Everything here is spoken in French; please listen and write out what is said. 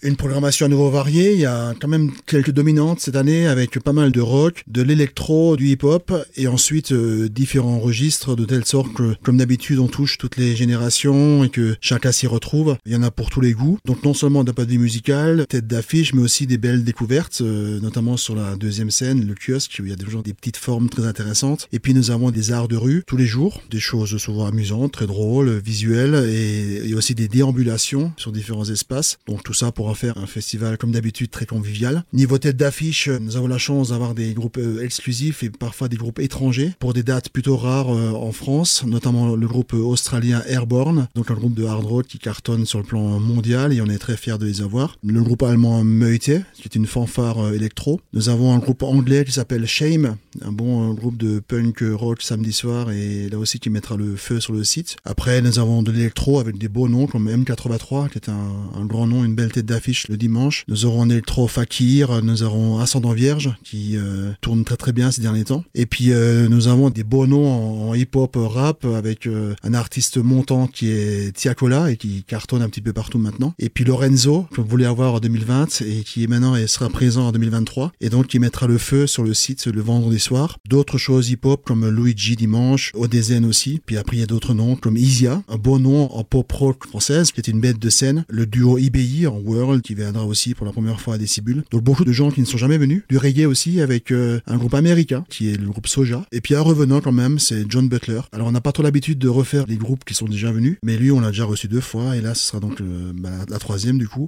Une programmation à nouveau variée, il y a quand même quelques dominantes cette année avec pas mal de rock, de l'électro, du hip-hop et ensuite euh, différents registres de telle sorte que comme d'habitude on touche toutes les générations et que chacun s'y retrouve. Il y en a pour tous les goûts. Donc non seulement d'un point de vue musical, tête d'affiche, mais aussi des belles découvertes, euh, notamment sur la deuxième scène, le kiosque, où il y a toujours des petites formes très intéressantes. Et puis nous avons des arts de rue tous les jours, des choses souvent amusantes, très drôles, visuelles et, et aussi des déambulations sur différents espaces. Donc tout ça pour faire un festival comme d'habitude très convivial. Niveau tête d'affiche, nous avons la chance d'avoir des groupes euh, exclusifs et parfois des groupes étrangers pour des dates plutôt rares euh, en France, notamment le groupe australien Airborne, donc un groupe de hard rock qui cartonne sur le plan mondial et on est très fiers de les avoir. Le groupe allemand Meute, qui est une fanfare euh, électro. Nous avons un groupe anglais qui s'appelle Shame, un bon groupe de punk rock samedi soir et là aussi qui mettra le feu sur le site. Après, nous avons de l'électro avec des beaux noms comme M83 qui est un, un grand nom, une belle tête d'affiche le dimanche. Nous aurons un électro Fakir, nous aurons Ascendant Vierge qui euh, tourne très très bien ces derniers temps. Et puis euh, nous avons des beaux noms en, hip-hop rap avec euh, un artiste montant qui est Tiakola et qui cartonne un petit peu partout maintenant. Et puis Lorenzo que vous voulez avoir en 2020 et qui est maintenant et sera présent en 2023 et donc qui mettra le feu sur le site le vendredi soir. D'autres choses hip-hop comme Luigi Dimanche, Odezen aussi. Puis après il y a d'autres noms comme Isia, un beau nom en pop rock française qui est une bête de scène. Le duo IBI en World qui viendra aussi pour la première fois à Decibel. Donc beaucoup de gens qui ne sont jamais venus. Du reggae aussi avec euh, un groupe américain qui est le groupe Soja. Et puis un revenant quand même, c'est John Butler. Alors on n'a pas trop l'habitude de refaire les groupes qui sont déjà venus, mais lui on l'a déjà reçu deux fois et là ce sera donc euh, bah, la troisième du coup.